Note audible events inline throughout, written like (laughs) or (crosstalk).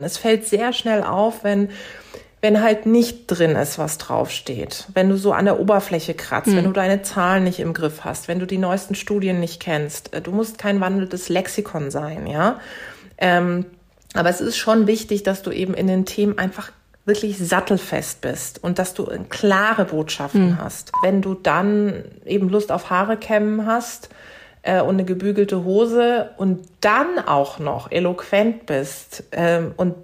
Es fällt sehr schnell auf, wenn wenn halt nicht drin ist, was draufsteht. Wenn du so an der Oberfläche kratzt, mhm. wenn du deine Zahlen nicht im Griff hast, wenn du die neuesten Studien nicht kennst. Äh, du musst kein wandelndes Lexikon sein, ja. Ähm, aber es ist schon wichtig, dass du eben in den Themen einfach wirklich sattelfest bist und dass du klare Botschaften mhm. hast. Wenn du dann eben Lust auf Haare kämmen hast, äh, und eine gebügelte Hose und dann auch noch eloquent bist ähm, und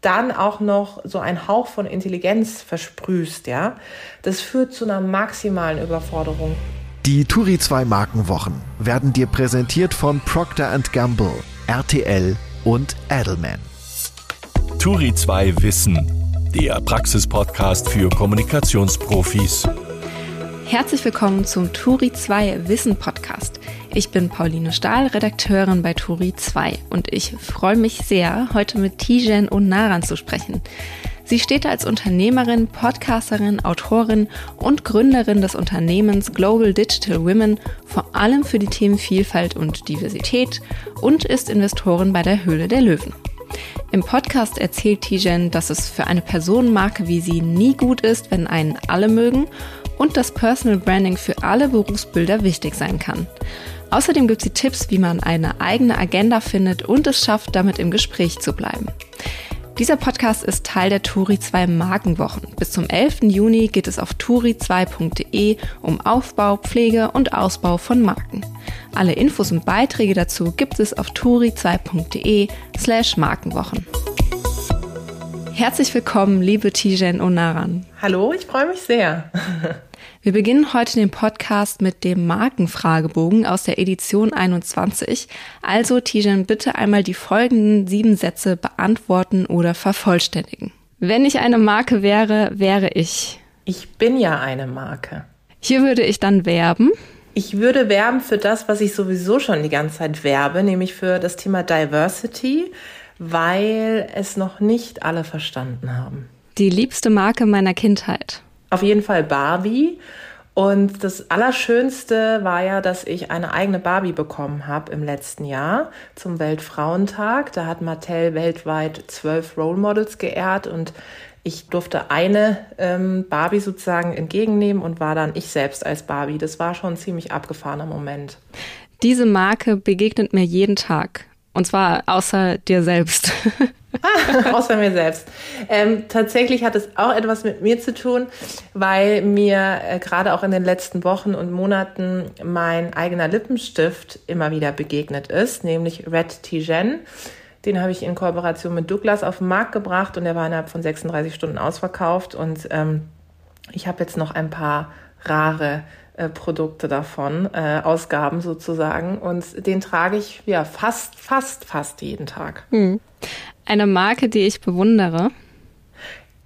dann auch noch so ein Hauch von Intelligenz versprühst, ja, das führt zu einer maximalen Überforderung. Die Turi 2 Markenwochen werden dir präsentiert von Procter Gamble, RTL und Edelman. Turi 2 Wissen, der Praxispodcast für Kommunikationsprofis. Herzlich willkommen zum Turi 2 Wissen Podcast. Ich bin Pauline Stahl, Redakteurin bei Turi 2 und ich freue mich sehr, heute mit Tijen Onaran zu sprechen. Sie steht als Unternehmerin, Podcasterin, Autorin und Gründerin des Unternehmens Global Digital Women vor allem für die Themen Vielfalt und Diversität und ist Investorin bei der Höhle der Löwen. Im Podcast erzählt Tijen, dass es für eine Personenmarke wie sie nie gut ist, wenn einen alle mögen und dass Personal Branding für alle Berufsbilder wichtig sein kann. Außerdem gibt sie Tipps, wie man eine eigene Agenda findet und es schafft, damit im Gespräch zu bleiben. Dieser Podcast ist Teil der Turi 2 Markenwochen. Bis zum 11. Juni geht es auf turi2.de um Aufbau, Pflege und Ausbau von Marken. Alle Infos und Beiträge dazu gibt es auf turi2.de slash Markenwochen. Herzlich willkommen, liebe Tijen Onaran. Hallo, ich freue mich sehr. (laughs) Wir beginnen heute den Podcast mit dem Markenfragebogen aus der Edition 21. Also, Tijan, bitte einmal die folgenden sieben Sätze beantworten oder vervollständigen. Wenn ich eine Marke wäre, wäre ich. Ich bin ja eine Marke. Hier würde ich dann werben. Ich würde werben für das, was ich sowieso schon die ganze Zeit werbe, nämlich für das Thema Diversity, weil es noch nicht alle verstanden haben. Die liebste Marke meiner Kindheit. Auf jeden Fall Barbie. Und das Allerschönste war ja, dass ich eine eigene Barbie bekommen habe im letzten Jahr zum Weltfrauentag. Da hat Mattel weltweit zwölf Role Models geehrt und ich durfte eine ähm, Barbie sozusagen entgegennehmen und war dann ich selbst als Barbie. Das war schon ein ziemlich abgefahrener Moment. Diese Marke begegnet mir jeden Tag. Und zwar außer dir selbst. (laughs) ah, außer mir selbst. Ähm, tatsächlich hat es auch etwas mit mir zu tun, weil mir äh, gerade auch in den letzten Wochen und Monaten mein eigener Lippenstift immer wieder begegnet ist, nämlich Red Tijen. Den habe ich in Kooperation mit Douglas auf den Markt gebracht und der war innerhalb von 36 Stunden ausverkauft. Und ähm, ich habe jetzt noch ein paar rare Produkte davon, äh, Ausgaben sozusagen. Und den trage ich ja fast, fast, fast jeden Tag. Hm. Eine Marke, die ich bewundere.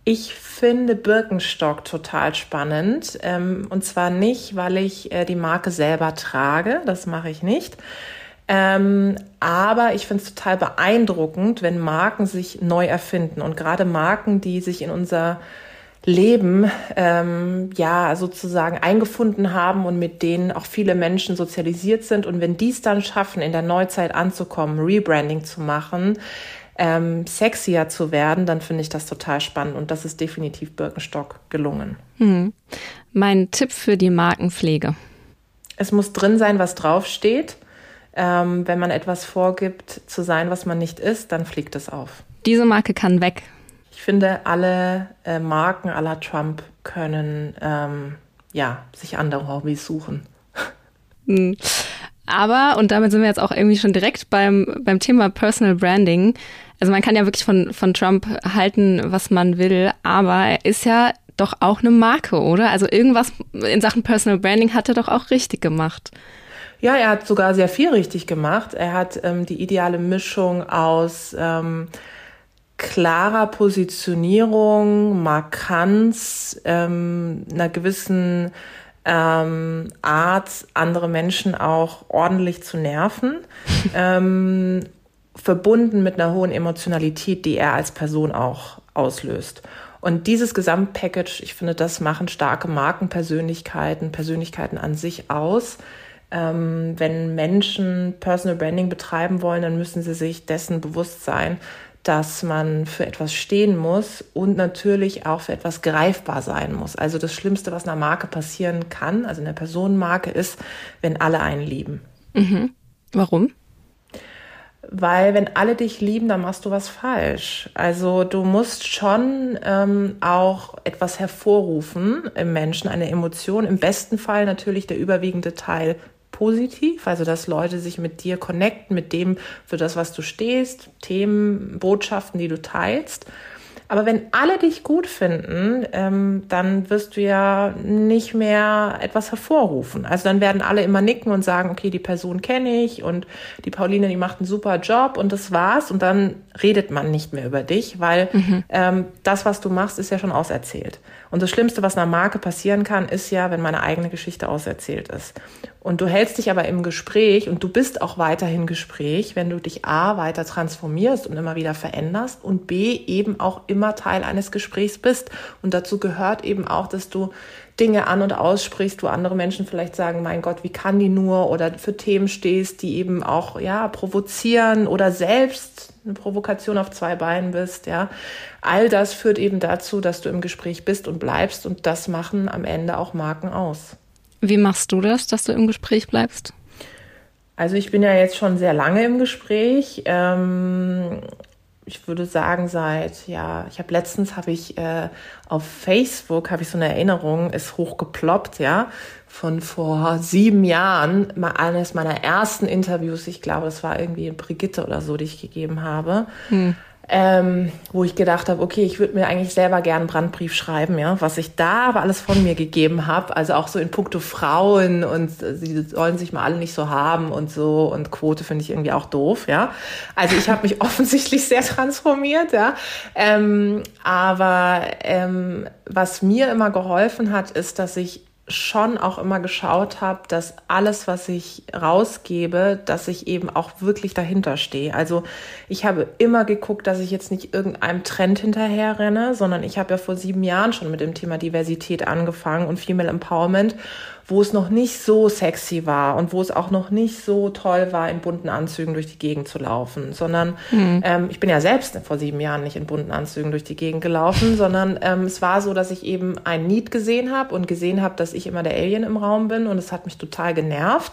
Ich finde Birkenstock total spannend. Ähm, und zwar nicht, weil ich äh, die Marke selber trage, das mache ich nicht. Ähm, aber ich finde es total beeindruckend, wenn Marken sich neu erfinden und gerade Marken, die sich in unser Leben ähm, ja sozusagen eingefunden haben und mit denen auch viele Menschen sozialisiert sind. Und wenn die es dann schaffen, in der Neuzeit anzukommen, Rebranding zu machen, ähm, sexier zu werden, dann finde ich das total spannend. Und das ist definitiv Birkenstock gelungen. Hm. Mein Tipp für die Markenpflege. Es muss drin sein, was draufsteht. Ähm, wenn man etwas vorgibt zu sein, was man nicht ist, dann fliegt es auf. Diese Marke kann weg finde, alle äh, Marken aller Trump können ähm, ja, sich andere Hobbys suchen. Hm. Aber, und damit sind wir jetzt auch irgendwie schon direkt beim, beim Thema Personal Branding. Also man kann ja wirklich von, von Trump halten, was man will, aber er ist ja doch auch eine Marke, oder? Also irgendwas in Sachen Personal Branding hat er doch auch richtig gemacht. Ja, er hat sogar sehr viel richtig gemacht. Er hat ähm, die ideale Mischung aus ähm, klarer Positionierung, Markanz, ähm, einer gewissen ähm, Art, andere Menschen auch ordentlich zu nerven, (laughs) ähm, verbunden mit einer hohen Emotionalität, die er als Person auch auslöst. Und dieses Gesamtpackage, ich finde, das machen starke Markenpersönlichkeiten, Persönlichkeiten an sich aus. Ähm, wenn Menschen Personal Branding betreiben wollen, dann müssen sie sich dessen bewusst sein, dass man für etwas stehen muss und natürlich auch für etwas greifbar sein muss. Also das Schlimmste, was einer Marke passieren kann, also einer Personenmarke, ist, wenn alle einen lieben. Mhm. Warum? Weil wenn alle dich lieben, dann machst du was falsch. Also du musst schon ähm, auch etwas hervorrufen im Menschen, eine Emotion. Im besten Fall natürlich der überwiegende Teil positiv, also dass Leute sich mit dir connecten, mit dem, für das, was du stehst, Themen, Botschaften, die du teilst. Aber wenn alle dich gut finden, ähm, dann wirst du ja nicht mehr etwas hervorrufen. Also dann werden alle immer nicken und sagen, okay, die Person kenne ich und die Pauline, die macht einen super Job und das war's. Und dann redet man nicht mehr über dich, weil mhm. ähm, das, was du machst, ist ja schon auserzählt. Und das Schlimmste, was einer Marke passieren kann, ist ja, wenn meine eigene Geschichte auserzählt ist. Und du hältst dich aber im Gespräch und du bist auch weiterhin Gespräch, wenn du dich A weiter transformierst und immer wieder veränderst und B eben auch immer Teil eines Gesprächs bist. Und dazu gehört eben auch, dass du Dinge an und aussprichst, wo andere Menschen vielleicht sagen, mein Gott, wie kann die nur oder für Themen stehst, die eben auch, ja, provozieren oder selbst eine Provokation auf zwei Beinen bist, ja. All das führt eben dazu, dass du im Gespräch bist und bleibst und das machen am Ende auch Marken aus. Wie machst du das, dass du im Gespräch bleibst? Also ich bin ja jetzt schon sehr lange im Gespräch. Ähm, ich würde sagen seit ja, ich habe letztens habe ich äh, auf Facebook habe ich so eine Erinnerung ist hochgeploppt, ja, von vor sieben Jahren, mal eines meiner ersten Interviews. Ich glaube, es war irgendwie in Brigitte oder so, die ich gegeben habe. Hm ähm, wo ich gedacht habe, okay, ich würde mir eigentlich selber gerne einen Brandbrief schreiben, ja, was ich da aber alles von mir gegeben habe, also auch so in puncto Frauen und äh, sie sollen sich mal alle nicht so haben und so und Quote finde ich irgendwie auch doof, ja. Also ich habe mich (laughs) offensichtlich sehr transformiert, ja. Ähm, aber ähm, was mir immer geholfen hat, ist, dass ich schon auch immer geschaut habe, dass alles, was ich rausgebe, dass ich eben auch wirklich dahinter stehe. Also ich habe immer geguckt, dass ich jetzt nicht irgendeinem Trend hinterher renne, sondern ich habe ja vor sieben Jahren schon mit dem Thema Diversität angefangen und Female Empowerment wo es noch nicht so sexy war und wo es auch noch nicht so toll war, in bunten Anzügen durch die Gegend zu laufen, sondern mhm. ähm, ich bin ja selbst vor sieben Jahren nicht in bunten Anzügen durch die Gegend gelaufen, (laughs) sondern ähm, es war so, dass ich eben ein Need gesehen habe und gesehen habe, dass ich immer der Alien im Raum bin und es hat mich total genervt.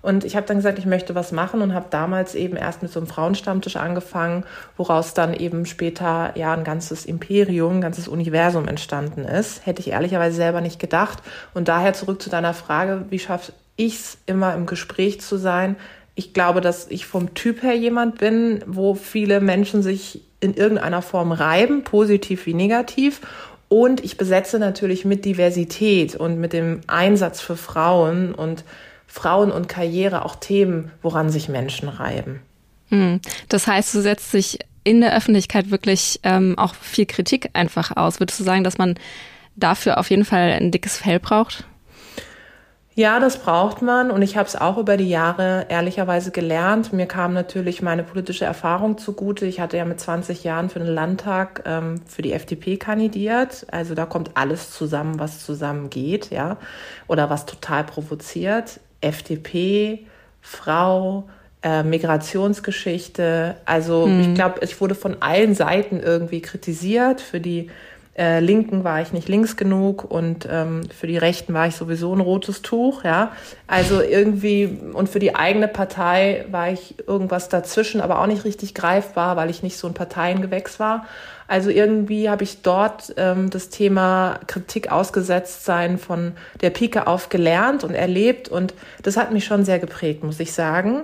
Und ich habe dann gesagt, ich möchte was machen und habe damals eben erst mit so einem Frauenstammtisch angefangen, woraus dann eben später ja ein ganzes Imperium, ein ganzes Universum entstanden ist. Hätte ich ehrlicherweise selber nicht gedacht. Und daher zurück zu deiner Frage, wie schaffe ich es immer im Gespräch zu sein? Ich glaube, dass ich vom Typ her jemand bin, wo viele Menschen sich in irgendeiner Form reiben, positiv wie negativ. Und ich besetze natürlich mit Diversität und mit dem Einsatz für Frauen und Frauen und Karriere auch Themen, woran sich Menschen reiben. Hm. Das heißt, du setzt dich in der Öffentlichkeit wirklich ähm, auch viel Kritik einfach aus. Würdest du sagen, dass man dafür auf jeden Fall ein dickes Fell braucht? Ja, das braucht man und ich habe es auch über die Jahre ehrlicherweise gelernt. Mir kam natürlich meine politische Erfahrung zugute. Ich hatte ja mit 20 Jahren für den Landtag ähm, für die FDP kandidiert. Also da kommt alles zusammen, was zusammengeht, ja, oder was total provoziert. FDP, Frau, äh, Migrationsgeschichte. Also hm. ich glaube, ich wurde von allen Seiten irgendwie kritisiert. Für die äh, Linken war ich nicht links genug und ähm, für die Rechten war ich sowieso ein rotes Tuch, ja. Also irgendwie und für die eigene Partei war ich irgendwas dazwischen, aber auch nicht richtig greifbar, weil ich nicht so ein Parteiengewächs war. Also irgendwie habe ich dort ähm, das Thema Kritik ausgesetzt sein von der Pike auf gelernt und erlebt und das hat mich schon sehr geprägt, muss ich sagen.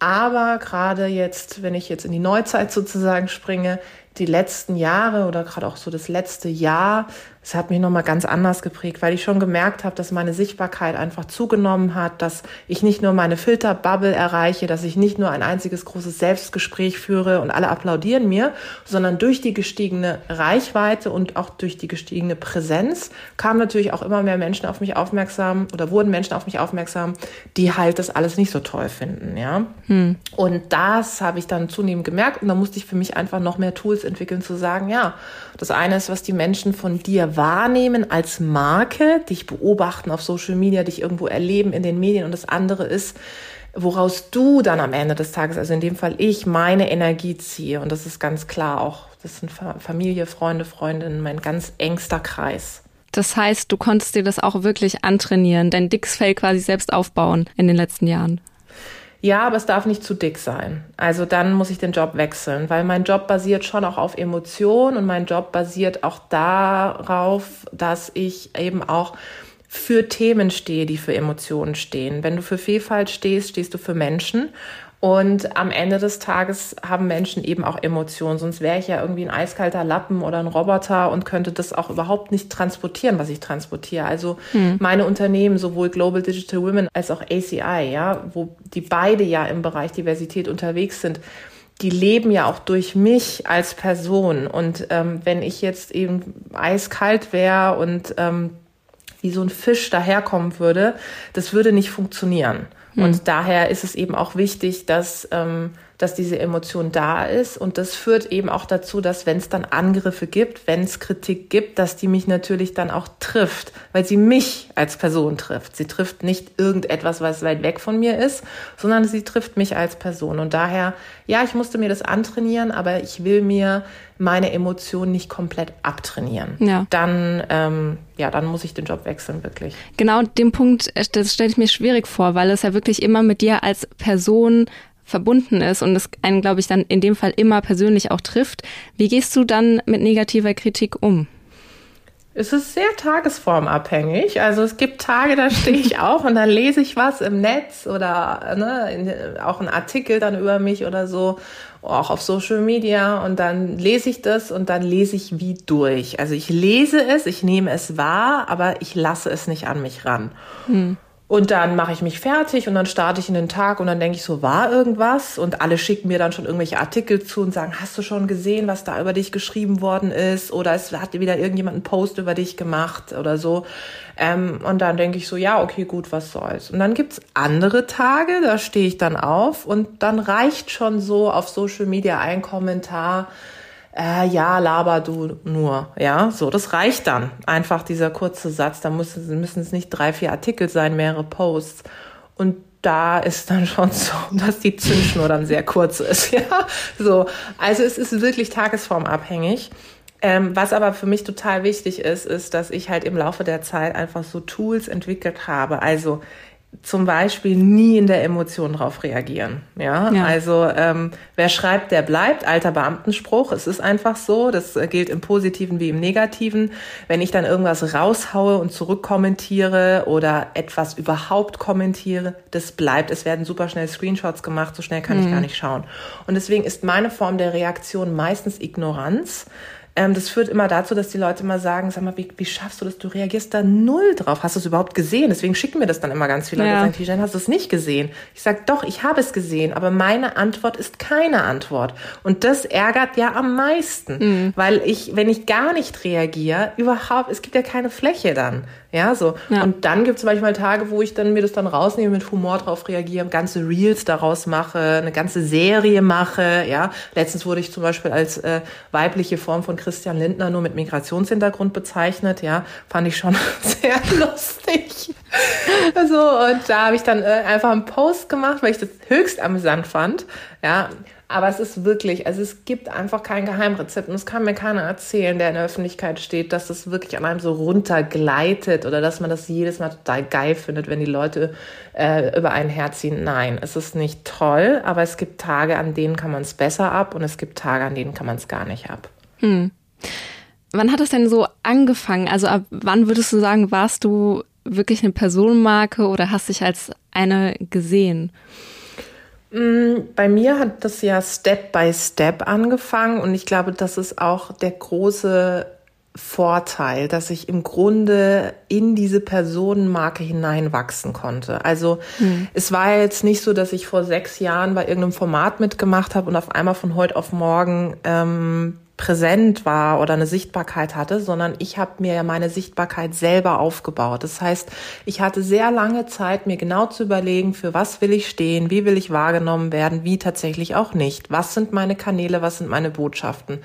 Aber gerade jetzt, wenn ich jetzt in die Neuzeit sozusagen springe, die letzten Jahre oder gerade auch so das letzte Jahr es hat mich nochmal ganz anders geprägt, weil ich schon gemerkt habe, dass meine Sichtbarkeit einfach zugenommen hat, dass ich nicht nur meine Filterbubble erreiche, dass ich nicht nur ein einziges großes Selbstgespräch führe und alle applaudieren mir, sondern durch die gestiegene Reichweite und auch durch die gestiegene Präsenz kamen natürlich auch immer mehr Menschen auf mich aufmerksam oder wurden Menschen auf mich aufmerksam, die halt das alles nicht so toll finden, ja. Hm. Und das habe ich dann zunehmend gemerkt und da musste ich für mich einfach noch mehr Tools entwickeln zu sagen, ja, das eine ist, was die Menschen von dir wahrnehmen als Marke, dich beobachten auf Social Media, dich irgendwo erleben in den Medien. Und das andere ist, woraus du dann am Ende des Tages, also in dem Fall ich, meine Energie ziehe. Und das ist ganz klar auch, das sind Familie, Freunde, Freundinnen, mein ganz engster Kreis. Das heißt, du konntest dir das auch wirklich antrainieren, dein Dicksfell quasi selbst aufbauen in den letzten Jahren. Ja, aber es darf nicht zu dick sein. Also dann muss ich den Job wechseln, weil mein Job basiert schon auch auf Emotionen und mein Job basiert auch darauf, dass ich eben auch für Themen stehe, die für Emotionen stehen. Wenn du für Vielfalt stehst, stehst du für Menschen. Und am Ende des Tages haben Menschen eben auch Emotionen. Sonst wäre ich ja irgendwie ein eiskalter Lappen oder ein Roboter und könnte das auch überhaupt nicht transportieren, was ich transportiere. Also hm. meine Unternehmen, sowohl Global Digital Women als auch ACI, ja, wo die beide ja im Bereich Diversität unterwegs sind, die leben ja auch durch mich als Person. Und ähm, wenn ich jetzt eben eiskalt wäre und ähm, wie so ein Fisch daherkommen würde, das würde nicht funktionieren. Und hm. daher ist es eben auch wichtig, dass, ähm, dass diese Emotion da ist. Und das führt eben auch dazu, dass wenn es dann Angriffe gibt, wenn es Kritik gibt, dass die mich natürlich dann auch trifft, weil sie mich als Person trifft. Sie trifft nicht irgendetwas, was weit weg von mir ist, sondern sie trifft mich als Person. Und daher, ja, ich musste mir das antrainieren, aber ich will mir meine Emotionen nicht komplett abtrainieren. Ja. Dann, ähm, ja, dann muss ich den Job wechseln, wirklich. Genau, den Punkt, das stelle ich mir schwierig vor, weil es ja wirklich immer mit dir als Person verbunden ist und es einen, glaube ich, dann in dem Fall immer persönlich auch trifft. Wie gehst du dann mit negativer Kritik um? Es ist sehr tagesformabhängig. Also es gibt Tage, da stehe ich (laughs) auf und dann lese ich was im Netz oder ne, in, auch ein Artikel dann über mich oder so, auch auf Social Media und dann lese ich das und dann lese ich wie durch. Also ich lese es, ich nehme es wahr, aber ich lasse es nicht an mich ran. Hm. Und dann mache ich mich fertig und dann starte ich in den Tag und dann denke ich so, war irgendwas? Und alle schicken mir dann schon irgendwelche Artikel zu und sagen, hast du schon gesehen, was da über dich geschrieben worden ist? Oder es hat wieder irgendjemand einen Post über dich gemacht oder so. Ähm, und dann denke ich so, ja, okay, gut, was soll's. Und dann gibt's andere Tage, da stehe ich dann auf und dann reicht schon so auf Social Media ein Kommentar, äh, ja, laber du nur. Ja, so, das reicht dann. Einfach dieser kurze Satz. Da müssen, müssen es nicht drei, vier Artikel sein, mehrere Posts. Und da ist dann (laughs) schon so, dass die Zündschnur dann sehr kurz ist. (laughs) Ja, so. Also es ist wirklich tagesformabhängig. Ähm, was aber für mich total wichtig ist, ist, dass ich halt im Laufe der Zeit einfach so Tools entwickelt habe. Also zum Beispiel nie in der Emotion drauf reagieren. Ja, ja. also ähm, wer schreibt, der bleibt. Alter Beamtenspruch. Es ist einfach so. Das gilt im Positiven wie im Negativen. Wenn ich dann irgendwas raushaue und zurückkommentiere oder etwas überhaupt kommentiere, das bleibt. Es werden super schnell Screenshots gemacht. So schnell kann mhm. ich gar nicht schauen. Und deswegen ist meine Form der Reaktion meistens Ignoranz. Ähm, das führt immer dazu, dass die Leute immer sagen, sag mal, wie, wie schaffst du das? Du reagierst da null drauf. Hast du es überhaupt gesehen? Deswegen schicken mir das dann immer ganz viele Leute, ja. sagen, Tijan, hast du es nicht gesehen? Ich sag, doch, ich habe es gesehen, aber meine Antwort ist keine Antwort. Und das ärgert ja am meisten, mhm. weil ich, wenn ich gar nicht reagiere, überhaupt, es gibt ja keine Fläche dann. Ja, so. Ja. Und dann gibt es manchmal Tage, wo ich dann mir das dann rausnehme, mit Humor drauf reagiere, ganze Reels daraus mache, eine ganze Serie mache. Ja, letztens wurde ich zum Beispiel als äh, weibliche Form von Christian Lindner nur mit Migrationshintergrund bezeichnet. Ja, fand ich schon (laughs) sehr lustig. also, und da habe ich dann äh, einfach einen Post gemacht, weil ich das höchst amüsant fand. Ja, aber es ist wirklich, also es gibt einfach kein Geheimrezept und es kann mir keiner erzählen, der in der Öffentlichkeit steht, dass das wirklich an einem so runtergleitet oder dass man das jedes Mal total geil findet, wenn die Leute äh, über einen herziehen. Nein, es ist nicht toll, aber es gibt Tage, an denen kann man es besser ab und es gibt Tage, an denen kann man es gar nicht ab. Hm. Wann hat das denn so angefangen? Also ab wann würdest du sagen, warst du wirklich eine Personenmarke oder hast dich als eine gesehen? Mm, bei mir hat das ja Step by Step angefangen und ich glaube, das ist auch der große Vorteil, dass ich im Grunde in diese Personenmarke hineinwachsen konnte. Also mhm. es war jetzt nicht so, dass ich vor sechs Jahren bei irgendeinem Format mitgemacht habe und auf einmal von heute auf morgen ähm, präsent war oder eine Sichtbarkeit hatte, sondern ich habe mir ja meine Sichtbarkeit selber aufgebaut. Das heißt, ich hatte sehr lange Zeit, mir genau zu überlegen, für was will ich stehen, wie will ich wahrgenommen werden, wie tatsächlich auch nicht. Was sind meine Kanäle, was sind meine Botschaften?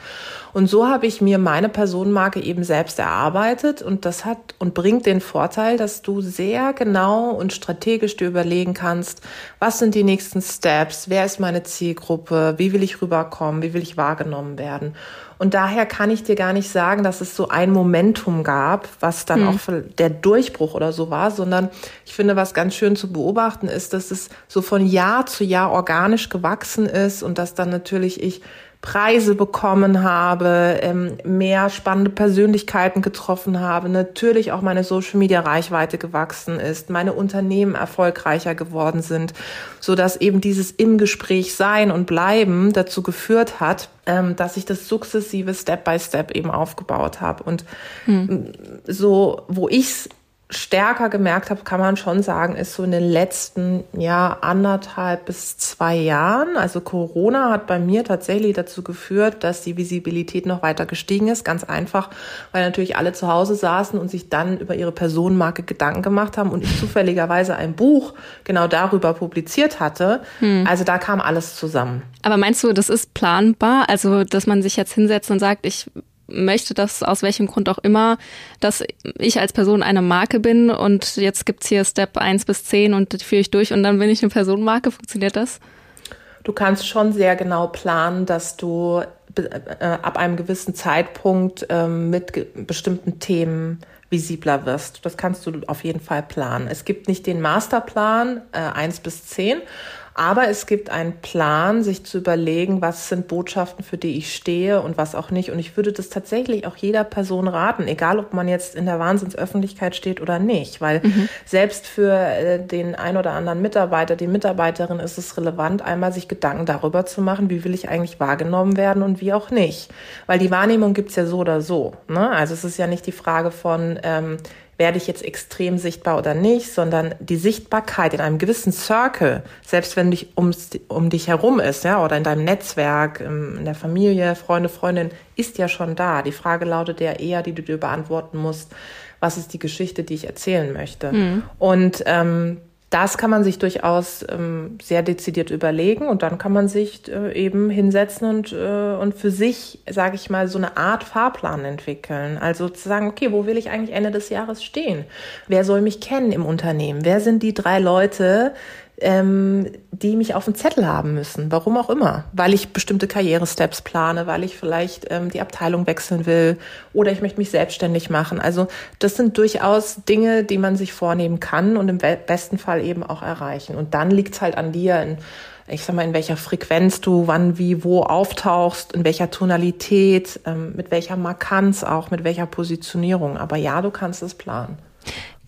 Und so habe ich mir meine Personenmarke eben selbst erarbeitet und das hat und bringt den Vorteil, dass du sehr genau und strategisch dir überlegen kannst, was sind die nächsten Steps, wer ist meine Zielgruppe, wie will ich rüberkommen, wie will ich wahrgenommen werden. Und daher kann ich dir gar nicht sagen, dass es so ein Momentum gab, was dann hm. auch der Durchbruch oder so war, sondern ich finde, was ganz schön zu beobachten ist, dass es so von Jahr zu Jahr organisch gewachsen ist und dass dann natürlich ich Preise bekommen habe, ähm, mehr spannende Persönlichkeiten getroffen habe, natürlich auch meine Social Media Reichweite gewachsen ist, meine Unternehmen erfolgreicher geworden sind, so dass eben dieses im Gespräch sein und bleiben dazu geführt hat, ähm, dass ich das sukzessive Step by Step eben aufgebaut habe und hm. so, wo ich's stärker gemerkt habe, kann man schon sagen, ist so in den letzten ja anderthalb bis zwei Jahren. Also Corona hat bei mir tatsächlich dazu geführt, dass die Visibilität noch weiter gestiegen ist. Ganz einfach, weil natürlich alle zu Hause saßen und sich dann über ihre Personenmarke Gedanken gemacht haben und ich zufälligerweise ein Buch genau darüber publiziert hatte. Hm. Also da kam alles zusammen. Aber meinst du, das ist planbar? Also, dass man sich jetzt hinsetzt und sagt, ich möchte das aus welchem Grund auch immer, dass ich als Person eine Marke bin und jetzt gibt's hier Step 1 bis 10 und das führe ich durch und dann bin ich eine Personenmarke. Funktioniert das? Du kannst schon sehr genau planen, dass du äh, ab einem gewissen Zeitpunkt ähm, mit bestimmten Themen visibler wirst. Das kannst du auf jeden Fall planen. Es gibt nicht den Masterplan äh, 1 bis 10, aber es gibt einen Plan, sich zu überlegen, was sind Botschaften, für die ich stehe und was auch nicht. Und ich würde das tatsächlich auch jeder Person raten, egal ob man jetzt in der Wahnsinnsöffentlichkeit steht oder nicht. Weil mhm. selbst für äh, den ein oder anderen Mitarbeiter, die Mitarbeiterin ist es relevant, einmal sich Gedanken darüber zu machen, wie will ich eigentlich wahrgenommen werden und wie auch nicht. Weil die Wahrnehmung gibt's ja so oder so. Ne? Also es ist ja nicht die Frage von, ähm, werde ich jetzt extrem sichtbar oder nicht, sondern die Sichtbarkeit in einem gewissen Circle, selbst wenn dich ums, um dich herum ist, ja, oder in deinem Netzwerk, in der Familie, Freunde, Freundin, ist ja schon da. Die Frage lautet ja eher, die du dir beantworten musst, was ist die Geschichte, die ich erzählen möchte? Mhm. Und ähm, das kann man sich durchaus ähm, sehr dezidiert überlegen und dann kann man sich äh, eben hinsetzen und, äh, und für sich, sage ich mal, so eine Art Fahrplan entwickeln. Also zu sagen, okay, wo will ich eigentlich Ende des Jahres stehen? Wer soll mich kennen im Unternehmen? Wer sind die drei Leute, ähm, die mich auf dem Zettel haben müssen. Warum auch immer. Weil ich bestimmte Karrieresteps plane, weil ich vielleicht ähm, die Abteilung wechseln will oder ich möchte mich selbstständig machen. Also das sind durchaus Dinge, die man sich vornehmen kann und im besten Fall eben auch erreichen. Und dann liegt es halt an dir, in, ich sag mal, in welcher Frequenz du wann, wie, wo auftauchst, in welcher Tonalität, ähm, mit welcher Markanz auch, mit welcher Positionierung. Aber ja, du kannst es planen.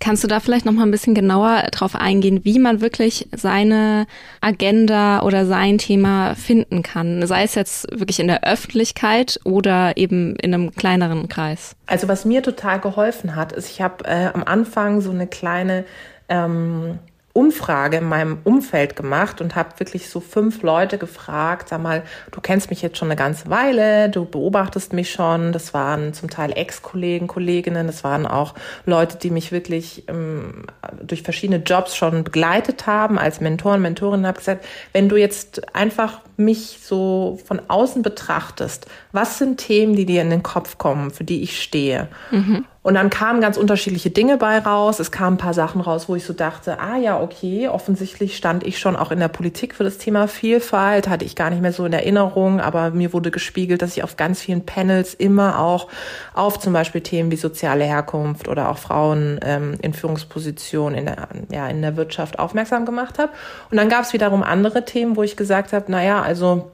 Kannst du da vielleicht noch mal ein bisschen genauer drauf eingehen, wie man wirklich seine Agenda oder sein Thema finden kann? Sei es jetzt wirklich in der Öffentlichkeit oder eben in einem kleineren Kreis? Also was mir total geholfen hat, ist, ich habe äh, am Anfang so eine kleine ähm, Umfrage in meinem Umfeld gemacht und habe wirklich so fünf Leute gefragt, sag mal, du kennst mich jetzt schon eine ganze Weile, du beobachtest mich schon. Das waren zum Teil Ex-Kollegen, Kolleginnen, das waren auch Leute, die mich wirklich ähm, durch verschiedene Jobs schon begleitet haben als Mentoren, Mentorinnen. Habe gesagt, wenn du jetzt einfach mich so von außen betrachtest, was sind Themen, die dir in den Kopf kommen, für die ich stehe? Mhm. Und dann kamen ganz unterschiedliche Dinge bei raus. Es kamen ein paar Sachen raus, wo ich so dachte, ah ja, okay, offensichtlich stand ich schon auch in der Politik für das Thema Vielfalt, hatte ich gar nicht mehr so in Erinnerung, aber mir wurde gespiegelt, dass ich auf ganz vielen Panels immer auch auf zum Beispiel Themen wie soziale Herkunft oder auch Frauen ähm, in Führungspositionen in der, ja, in der Wirtschaft aufmerksam gemacht habe. Und dann gab es wiederum andere Themen, wo ich gesagt habe, naja, also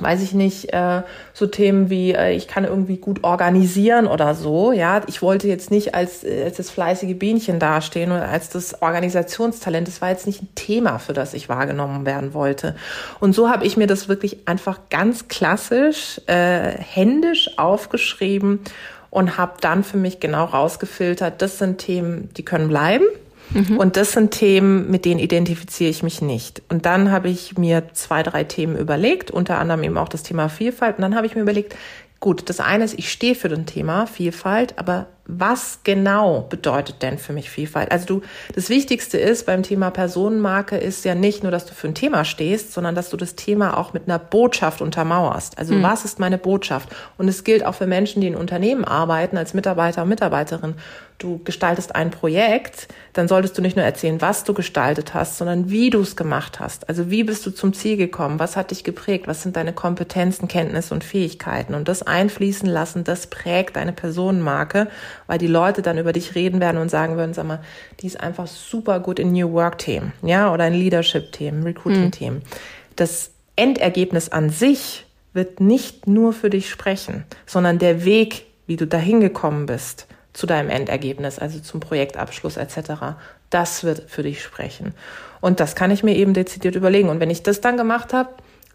weiß ich nicht, äh, so Themen wie äh, ich kann irgendwie gut organisieren oder so. Ja, ich wollte jetzt nicht als, äh, als das fleißige Bienchen dastehen oder als das Organisationstalent. Das war jetzt nicht ein Thema, für das ich wahrgenommen werden wollte. Und so habe ich mir das wirklich einfach ganz klassisch, äh, händisch aufgeschrieben und habe dann für mich genau rausgefiltert, das sind Themen, die können bleiben Mhm. Und das sind Themen, mit denen identifiziere ich mich nicht. Und dann habe ich mir zwei, drei Themen überlegt, unter anderem eben auch das Thema Vielfalt. Und dann habe ich mir überlegt, gut, das eine ist, ich stehe für das Thema Vielfalt, aber was genau bedeutet denn für mich Vielfalt? Also du, das Wichtigste ist beim Thema Personenmarke ist ja nicht nur, dass du für ein Thema stehst, sondern dass du das Thema auch mit einer Botschaft untermauerst. Also mhm. was ist meine Botschaft? Und es gilt auch für Menschen, die in Unternehmen arbeiten, als Mitarbeiter und Mitarbeiterin. Du gestaltest ein Projekt, dann solltest du nicht nur erzählen, was du gestaltet hast, sondern wie du es gemacht hast. Also wie bist du zum Ziel gekommen? Was hat dich geprägt? Was sind deine Kompetenzen, Kenntnisse und Fähigkeiten? Und das einfließen lassen, das prägt deine Personenmarke weil die Leute dann über dich reden werden und sagen würden, sag mal, die ist einfach super gut in New Work-Themen, ja, oder in Leadership-Themen, Recruiting-Themen. Mhm. Das Endergebnis an sich wird nicht nur für dich sprechen, sondern der Weg, wie du dahin gekommen bist zu deinem Endergebnis, also zum Projektabschluss etc., das wird für dich sprechen. Und das kann ich mir eben dezidiert überlegen. Und wenn ich das dann gemacht habe,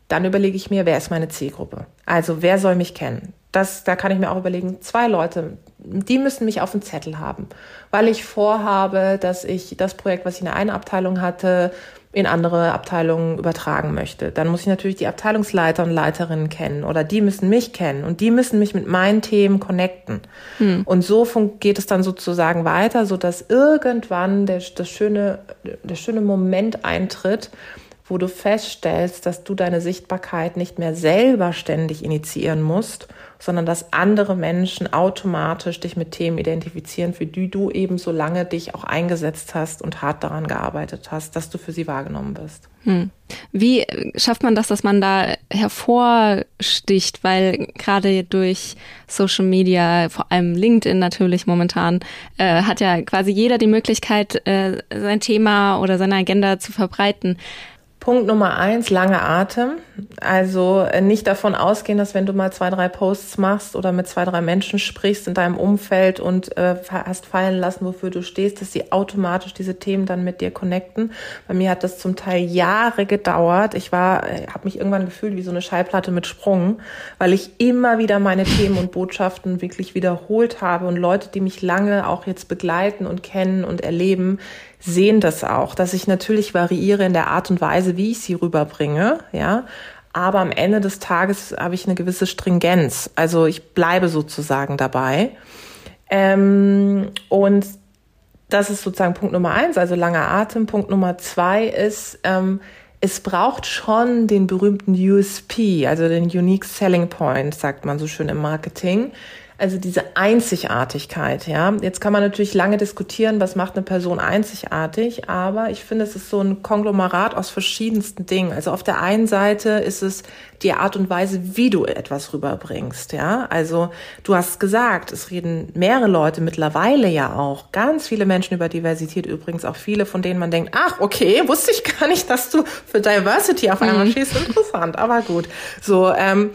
dann überlege ich mir, wer ist meine Zielgruppe? Also wer soll mich kennen? Das, da kann ich mir auch überlegen, zwei Leute, die müssen mich auf dem Zettel haben, weil ich vorhabe, dass ich das Projekt, was ich in der einen Abteilung hatte, in andere Abteilungen übertragen möchte. Dann muss ich natürlich die Abteilungsleiter und Leiterinnen kennen oder die müssen mich kennen und die müssen mich mit meinen Themen connecten. Hm. Und so geht es dann sozusagen weiter, so dass irgendwann der, das schöne, der schöne Moment eintritt, wo du feststellst, dass du deine Sichtbarkeit nicht mehr selber ständig initiieren musst, sondern dass andere Menschen automatisch dich mit Themen identifizieren, für die du eben so lange dich auch eingesetzt hast und hart daran gearbeitet hast, dass du für sie wahrgenommen bist. Hm. Wie schafft man das, dass man da hervorsticht? Weil gerade durch Social Media, vor allem LinkedIn natürlich momentan, äh, hat ja quasi jeder die Möglichkeit, äh, sein Thema oder seine Agenda zu verbreiten. Punkt Nummer eins, lange Atem. Also äh, nicht davon ausgehen, dass wenn du mal zwei, drei Posts machst oder mit zwei, drei Menschen sprichst in deinem Umfeld und äh, hast fallen lassen, wofür du stehst, dass sie automatisch diese Themen dann mit dir connecten. Bei mir hat das zum Teil Jahre gedauert. Ich war, äh, habe mich irgendwann gefühlt wie so eine Schallplatte mit Sprung, weil ich immer wieder meine Themen und Botschaften wirklich wiederholt habe und Leute, die mich lange auch jetzt begleiten und kennen und erleben, sehen das auch, dass ich natürlich variiere in der Art und Weise, wie ich sie rüberbringe, ja. Aber am Ende des Tages habe ich eine gewisse Stringenz. Also ich bleibe sozusagen dabei. Ähm, und das ist sozusagen Punkt Nummer eins, also langer Atem. Punkt Nummer zwei ist, ähm, es braucht schon den berühmten USP, also den Unique Selling Point, sagt man so schön im Marketing. Also diese Einzigartigkeit, ja. Jetzt kann man natürlich lange diskutieren, was macht eine Person einzigartig, aber ich finde, es ist so ein Konglomerat aus verschiedensten Dingen. Also auf der einen Seite ist es die Art und Weise, wie du etwas rüberbringst, ja. Also du hast gesagt, es reden mehrere Leute mittlerweile ja auch, ganz viele Menschen über Diversität, übrigens auch viele, von denen man denkt, ach, okay, wusste ich gar nicht, dass du für Diversity auf einmal mhm. stehst. Interessant, aber gut. So, ähm,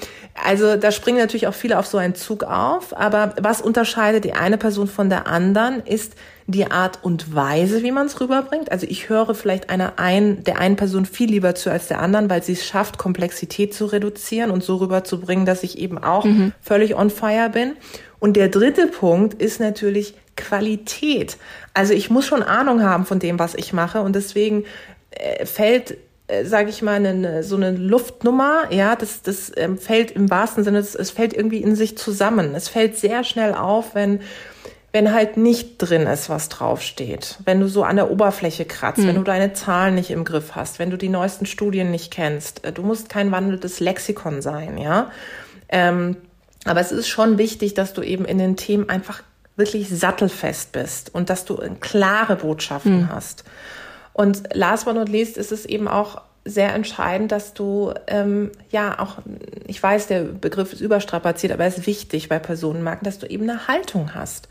also da springen natürlich auch viele auf so einen Zug auf, aber was unterscheidet die eine Person von der anderen, ist die Art und Weise, wie man es rüberbringt. Also ich höre vielleicht einer ein, der einen Person viel lieber zu als der anderen, weil sie es schafft, Komplexität zu reduzieren und so rüberzubringen, dass ich eben auch mhm. völlig on fire bin. Und der dritte Punkt ist natürlich Qualität. Also ich muss schon Ahnung haben von dem, was ich mache und deswegen äh, fällt äh, sage ich mal, eine, so eine Luftnummer, ja, das, das ähm, fällt im wahrsten Sinne, es, es fällt irgendwie in sich zusammen. Es fällt sehr schnell auf, wenn wenn halt nicht drin ist, was draufsteht, wenn du so an der Oberfläche kratzt, hm. wenn du deine Zahlen nicht im Griff hast, wenn du die neuesten Studien nicht kennst, äh, du musst kein wandelndes Lexikon sein, ja. Ähm, aber es ist schon wichtig, dass du eben in den Themen einfach wirklich sattelfest bist und dass du klare Botschaften hm. hast. Und last but not least ist es eben auch sehr entscheidend, dass du ähm, ja auch, ich weiß, der Begriff ist überstrapaziert, aber es ist wichtig bei Personenmarken, dass du eben eine Haltung hast.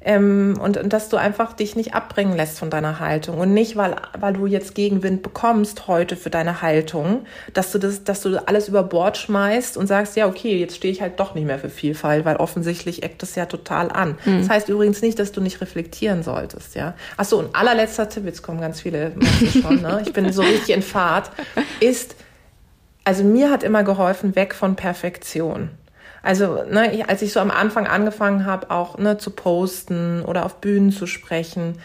Ähm, und, und dass du einfach dich nicht abbringen lässt von deiner Haltung und nicht, weil, weil du jetzt Gegenwind bekommst heute für deine Haltung, dass du das, dass du alles über Bord schmeißt und sagst, ja, okay, jetzt stehe ich halt doch nicht mehr für Vielfalt, weil offensichtlich eckt das ja total an. Mhm. Das heißt übrigens nicht, dass du nicht reflektieren solltest, ja. Ach so, und allerletzter Tipp, jetzt kommen ganz viele schon, ne? Ich bin so richtig in Fahrt, ist, also mir hat immer geholfen, weg von Perfektion. Also, ne, als ich so am Anfang angefangen habe, auch ne, zu posten oder auf Bühnen zu sprechen,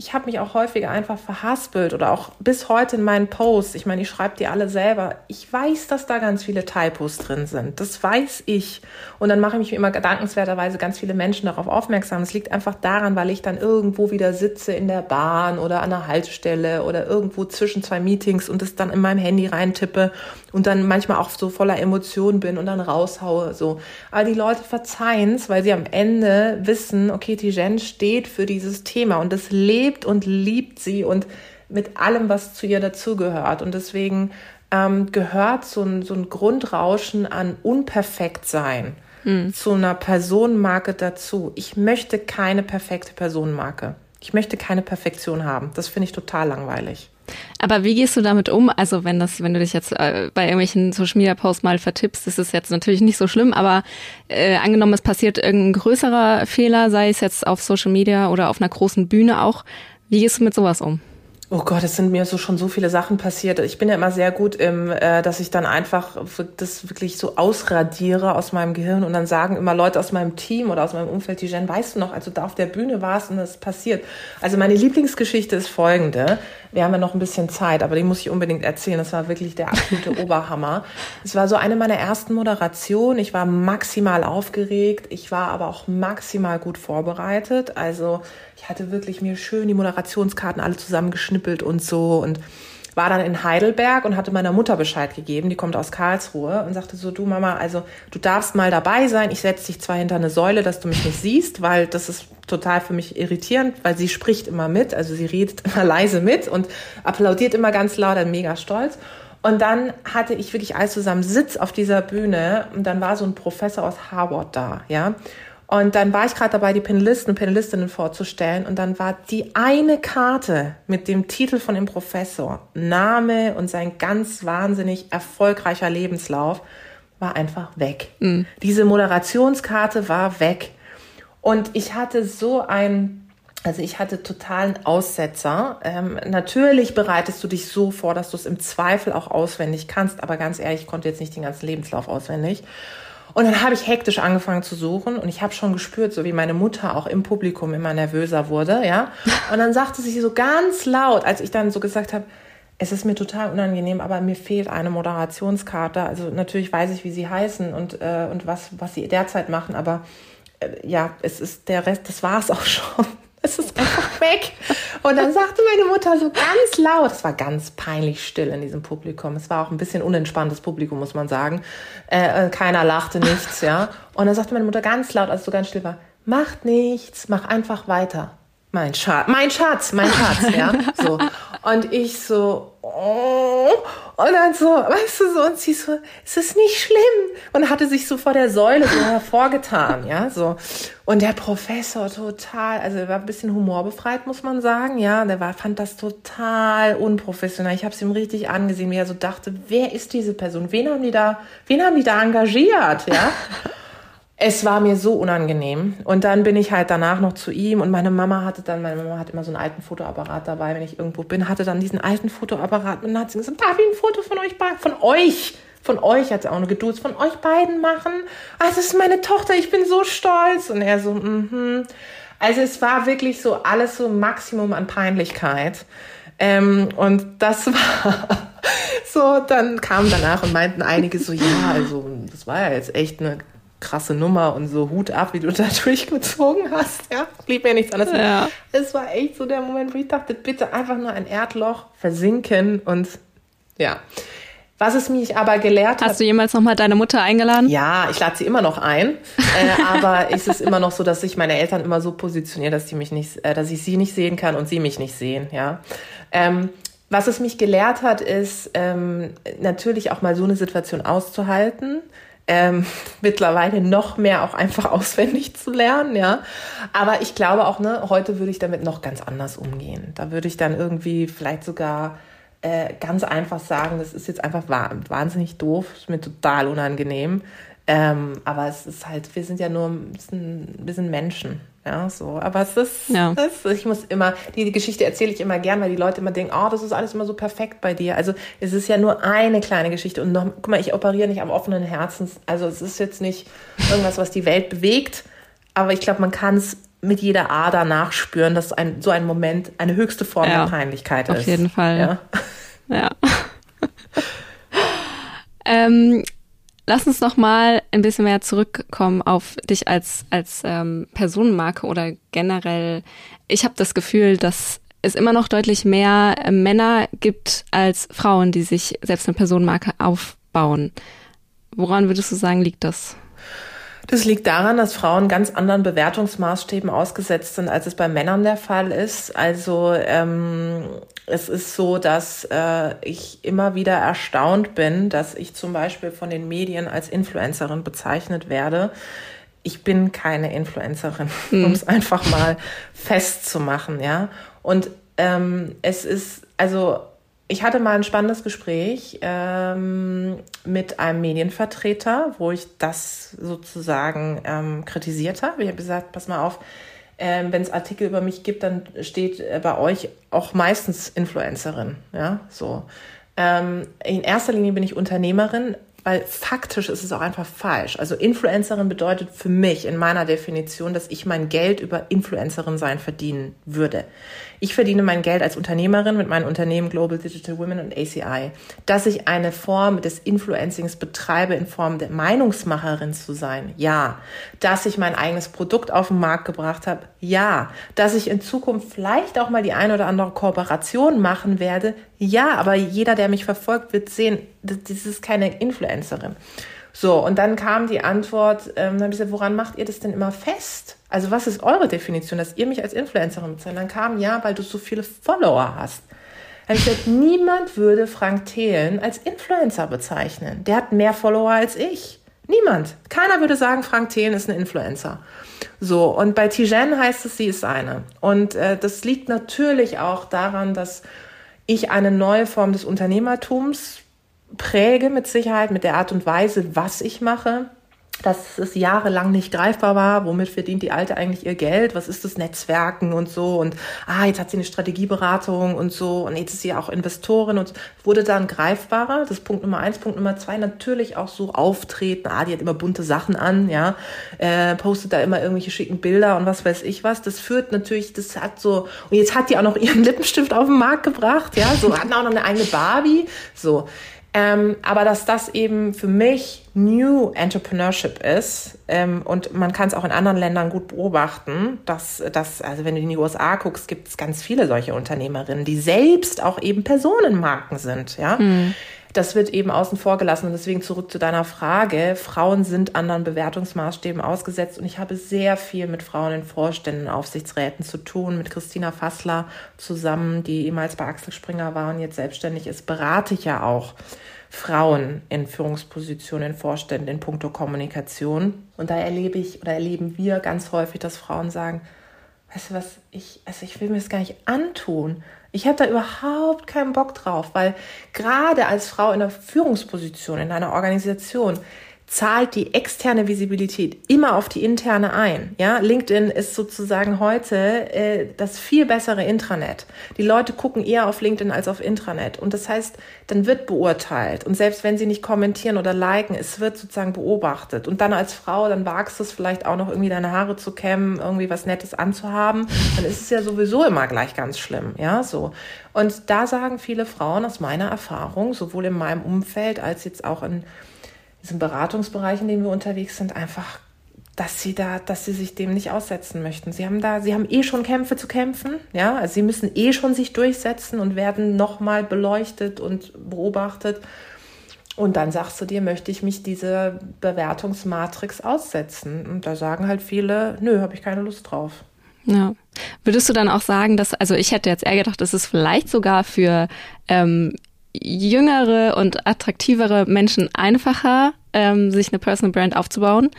ich habe mich auch häufiger einfach verhaspelt oder auch bis heute in meinen Posts. Ich meine, ich schreibe die alle selber. Ich weiß, dass da ganz viele Typos drin sind. Das weiß ich. Und dann mache ich mich immer gedankenswerterweise ganz viele Menschen darauf aufmerksam. Es liegt einfach daran, weil ich dann irgendwo wieder sitze in der Bahn oder an der Haltestelle oder irgendwo zwischen zwei Meetings und es dann in meinem Handy reintippe und dann manchmal auch so voller Emotionen bin und dann raushaue. So. Aber die Leute verzeihen es, weil sie am Ende wissen, okay, Tijen steht für dieses Thema und das lebt lebt und liebt sie und mit allem, was zu ihr dazugehört. Und deswegen ähm, gehört so ein, so ein Grundrauschen an Unperfektsein hm. zu einer Personenmarke dazu. Ich möchte keine perfekte Personenmarke. Ich möchte keine Perfektion haben. Das finde ich total langweilig. Aber wie gehst du damit um? Also wenn das, wenn du dich jetzt äh, bei irgendwelchen Social Media Posts mal vertippst, ist es jetzt natürlich nicht so schlimm, aber äh, angenommen, es passiert irgendein größerer Fehler, sei es jetzt auf Social Media oder auf einer großen Bühne auch. Wie gehst du mit sowas um? Oh Gott, es sind mir so schon so viele Sachen passiert. Ich bin ja immer sehr gut im, äh, dass ich dann einfach das wirklich so ausradiere aus meinem Gehirn und dann sagen immer Leute aus meinem Team oder aus meinem Umfeld, die Jen, weißt du noch, als du da auf der Bühne warst und das passiert. Also meine Lieblingsgeschichte ist folgende. Wir haben ja noch ein bisschen Zeit, aber die muss ich unbedingt erzählen. Das war wirklich der absolute (laughs) Oberhammer. Es war so eine meiner ersten Moderationen. Ich war maximal aufgeregt. Ich war aber auch maximal gut vorbereitet. Also ich hatte wirklich mir schön die Moderationskarten alle zusammengeschnippelt und so und war dann in Heidelberg und hatte meiner Mutter Bescheid gegeben, die kommt aus Karlsruhe und sagte so, du Mama, also du darfst mal dabei sein, ich setze dich zwar hinter eine Säule, dass du mich nicht siehst, weil das ist total für mich irritierend, weil sie spricht immer mit, also sie redet (laughs) immer leise mit und applaudiert immer ganz laut, dann mega stolz. Und dann hatte ich wirklich alles zusammen Sitz auf dieser Bühne und dann war so ein Professor aus Harvard da, ja. Und dann war ich gerade dabei, die Panelisten und Panelistinnen vorzustellen. Und dann war die eine Karte mit dem Titel von dem Professor, Name und sein ganz wahnsinnig erfolgreicher Lebenslauf, war einfach weg. Mhm. Diese Moderationskarte war weg. Und ich hatte so ein, also ich hatte totalen Aussetzer. Ähm, natürlich bereitest du dich so vor, dass du es im Zweifel auch auswendig kannst. Aber ganz ehrlich, ich konnte jetzt nicht den ganzen Lebenslauf auswendig. Und dann habe ich hektisch angefangen zu suchen und ich habe schon gespürt, so wie meine Mutter auch im Publikum immer nervöser wurde, ja. (laughs) Und dann sagte sie so ganz laut, als ich dann so gesagt habe, es ist mir total unangenehm, aber mir fehlt eine Moderationskarte. Also natürlich weiß ich, wie sie heißen und, äh, und was, was sie derzeit machen, aber äh, ja, es ist der Rest, das war es auch (laughs) schon. Es ist einfach weg. Und dann sagte meine Mutter so ganz laut, es war ganz peinlich still in diesem Publikum. Es war auch ein bisschen unentspanntes Publikum, muss man sagen. Äh, äh, keiner lachte nichts, ja. Und dann sagte meine Mutter ganz laut, als es so ganz still war, macht nichts, mach einfach weiter. Mein Schatz, mein Schatz, mein Schatz, ja. (laughs) So. Und ich so, oh. Und dann so, weißt du so, und sie so, es ist nicht schlimm. Und hatte sich so vor der Säule so hervorgetan, ja, so. Und der Professor total, also er war ein bisschen humorbefreit, muss man sagen, ja. Der war, fand das total unprofessionell. Ich habe es ihm richtig angesehen, wie er so dachte, wer ist diese Person? Wen haben die da, wen haben die da engagiert, ja? (laughs) es war mir so unangenehm. Und dann bin ich halt danach noch zu ihm und meine Mama hatte dann, meine Mama hat immer so einen alten Fotoapparat dabei, wenn ich irgendwo bin, hatte dann diesen alten Fotoapparat und dann hat sie gesagt, darf ich ein Foto von euch beiden, von euch, von euch hat sie auch eine Geduld, von euch beiden machen. Also das ist meine Tochter, ich bin so stolz. Und er so, mhm. Also es war wirklich so alles so Maximum an Peinlichkeit. Ähm, und das war (laughs) so, dann kamen danach und meinten einige so, ja, also das war ja jetzt echt eine krasse Nummer und so Hut ab, wie du (laughs) da durchgezogen hast. Ja, blieb mir nichts anderes. Ja. Es war echt so der Moment, wo ich dachte, bitte einfach nur ein Erdloch versinken und ja. Was es mich aber gelehrt hat. Hast du jemals nochmal deine Mutter eingeladen? Ja, ich lade sie immer noch ein. äh, aber (laughs) es ist immer noch so, dass sich meine Eltern immer so positionieren, dass die mich nicht, äh, dass ich sie nicht sehen kann und sie mich nicht sehen. Ja. Ähm, was es mich gelehrt hat, ist ähm, natürlich auch mal so eine Situation auszuhalten ähm, (laughs) mittlerweile noch mehr auch einfach (laughs) auswendig zu lernen, ja. Aber ich glaube auch, ne, heute würde ich damit noch ganz anders umgehen. Da würde ich dann irgendwie vielleicht sogar äh, ganz einfach sagen, das ist jetzt einfach wahnsinnig doof, ist mir total unangenehm. Ähm, aber es ist halt, wir sind ja nur, wir sind Menschen. Ja, so. Aber es ist, ja. es, ich muss immer, die, die Geschichte erzähle ich immer gern, weil die Leute immer denken, oh, das ist alles immer so perfekt bei dir. Also es ist ja nur eine kleine Geschichte. Und noch, guck mal, ich operiere nicht am offenen Herzens. Also es ist jetzt nicht irgendwas, was die Welt bewegt. Aber ich glaube, man kann es mit jeder Ader nachspüren, dass ein, so ein Moment eine höchste Form ja, der Peinlichkeit auf ist. Auf jeden Fall. Ja. ja. (laughs) ähm, lass uns noch mal ein bisschen mehr zurückkommen auf dich als als ähm, Personenmarke oder generell. Ich habe das Gefühl, dass es immer noch deutlich mehr äh, Männer gibt als Frauen, die sich selbst eine Personenmarke aufbauen. Woran würdest du sagen, liegt das? Das liegt daran, dass Frauen ganz anderen Bewertungsmaßstäben ausgesetzt sind, als es bei Männern der Fall ist. Also ähm, es ist so, dass äh, ich immer wieder erstaunt bin, dass ich zum Beispiel von den Medien als Influencerin bezeichnet werde. Ich bin keine Influencerin, (laughs) mhm. um es einfach mal festzumachen, ja. Und ähm, es ist, also ich hatte mal ein spannendes Gespräch ähm, mit einem Medienvertreter, wo ich das sozusagen ähm, kritisiert habe. Ich habe gesagt, pass mal auf, ähm, wenn es Artikel über mich gibt, dann steht bei euch auch meistens Influencerin. Ja, so. Ähm, in erster Linie bin ich Unternehmerin, weil faktisch ist es auch einfach falsch. Also Influencerin bedeutet für mich in meiner Definition, dass ich mein Geld über Influencerin sein verdienen würde. Ich verdiene mein Geld als Unternehmerin mit meinen Unternehmen Global Digital Women und ACI. Dass ich eine Form des Influencings betreibe in Form der Meinungsmacherin zu sein, ja. Dass ich mein eigenes Produkt auf den Markt gebracht habe, ja. Dass ich in Zukunft vielleicht auch mal die eine oder andere Kooperation machen werde, ja. Aber jeder, der mich verfolgt, wird sehen, das ist keine Influencerin. So, und dann kam die Antwort, ähm, dann habe ich gesagt, woran macht ihr das denn immer fest? Also was ist eure Definition, dass ihr mich als Influencerin bezeichnet? Dann kam, ja, weil du so viele Follower hast. Dann habe ich gesagt, niemand würde Frank Thelen als Influencer bezeichnen. Der hat mehr Follower als ich. Niemand. Keiner würde sagen, Frank Thelen ist ein Influencer. So, und bei Tijen heißt es, sie ist eine. Und äh, das liegt natürlich auch daran, dass ich eine neue Form des Unternehmertums präge mit Sicherheit, mit der Art und Weise, was ich mache dass es jahrelang nicht greifbar war, womit verdient die Alte eigentlich ihr Geld, was ist das Netzwerken und so und ah, jetzt hat sie eine Strategieberatung und so und jetzt ist sie auch Investorin und wurde dann greifbarer, das ist Punkt Nummer eins, Punkt Nummer zwei, natürlich auch so auftreten, ah, die hat immer bunte Sachen an, ja, äh, postet da immer irgendwelche schicken Bilder und was weiß ich was, das führt natürlich, das hat so, und jetzt hat die auch noch ihren (laughs) Lippenstift auf den Markt gebracht, ja, so, hat auch noch eine eigene Barbie, so, ähm, aber dass das eben für mich New Entrepreneurship ist ähm, und man kann es auch in anderen Ländern gut beobachten, dass das, also wenn du in die USA guckst, gibt es ganz viele solche Unternehmerinnen, die selbst auch eben Personenmarken sind, ja. Mhm. Das wird eben außen vor gelassen und deswegen zurück zu deiner Frage. Frauen sind anderen Bewertungsmaßstäben ausgesetzt und ich habe sehr viel mit Frauen in Vorständen, Aufsichtsräten zu tun, mit Christina Fassler zusammen, die ehemals bei Axel Springer war und jetzt selbstständig ist, berate ich ja auch Frauen in Führungspositionen, in Vorständen in puncto Kommunikation. Und da erlebe ich oder erleben wir ganz häufig, dass Frauen sagen, weißt du was, ich, also ich will mir das gar nicht antun. Ich habe da überhaupt keinen Bock drauf, weil gerade als Frau in einer Führungsposition in einer Organisation zahlt die externe Visibilität immer auf die interne ein. Ja, LinkedIn ist sozusagen heute äh, das viel bessere Intranet. Die Leute gucken eher auf LinkedIn als auf Intranet und das heißt, dann wird beurteilt und selbst wenn sie nicht kommentieren oder liken, es wird sozusagen beobachtet und dann als Frau, dann wagst du es vielleicht auch noch irgendwie deine Haare zu kämmen, irgendwie was Nettes anzuhaben, dann ist es ja sowieso immer gleich ganz schlimm. Ja, so und da sagen viele Frauen aus meiner Erfahrung, sowohl in meinem Umfeld als jetzt auch in diesem Beratungsbereich, in dem wir unterwegs sind, einfach, dass sie da, dass sie sich dem nicht aussetzen möchten. Sie haben da, sie haben eh schon Kämpfe zu kämpfen, ja, also sie müssen eh schon sich durchsetzen und werden nochmal beleuchtet und beobachtet. Und dann sagst du dir, möchte ich mich dieser Bewertungsmatrix aussetzen? Und da sagen halt viele, nö, habe ich keine Lust drauf. Ja. Würdest du dann auch sagen, dass, also ich hätte jetzt eher gedacht, dass es vielleicht sogar für ähm, jüngere und attraktivere Menschen einfacher, ähm, sich eine Personal Brand aufzubauen.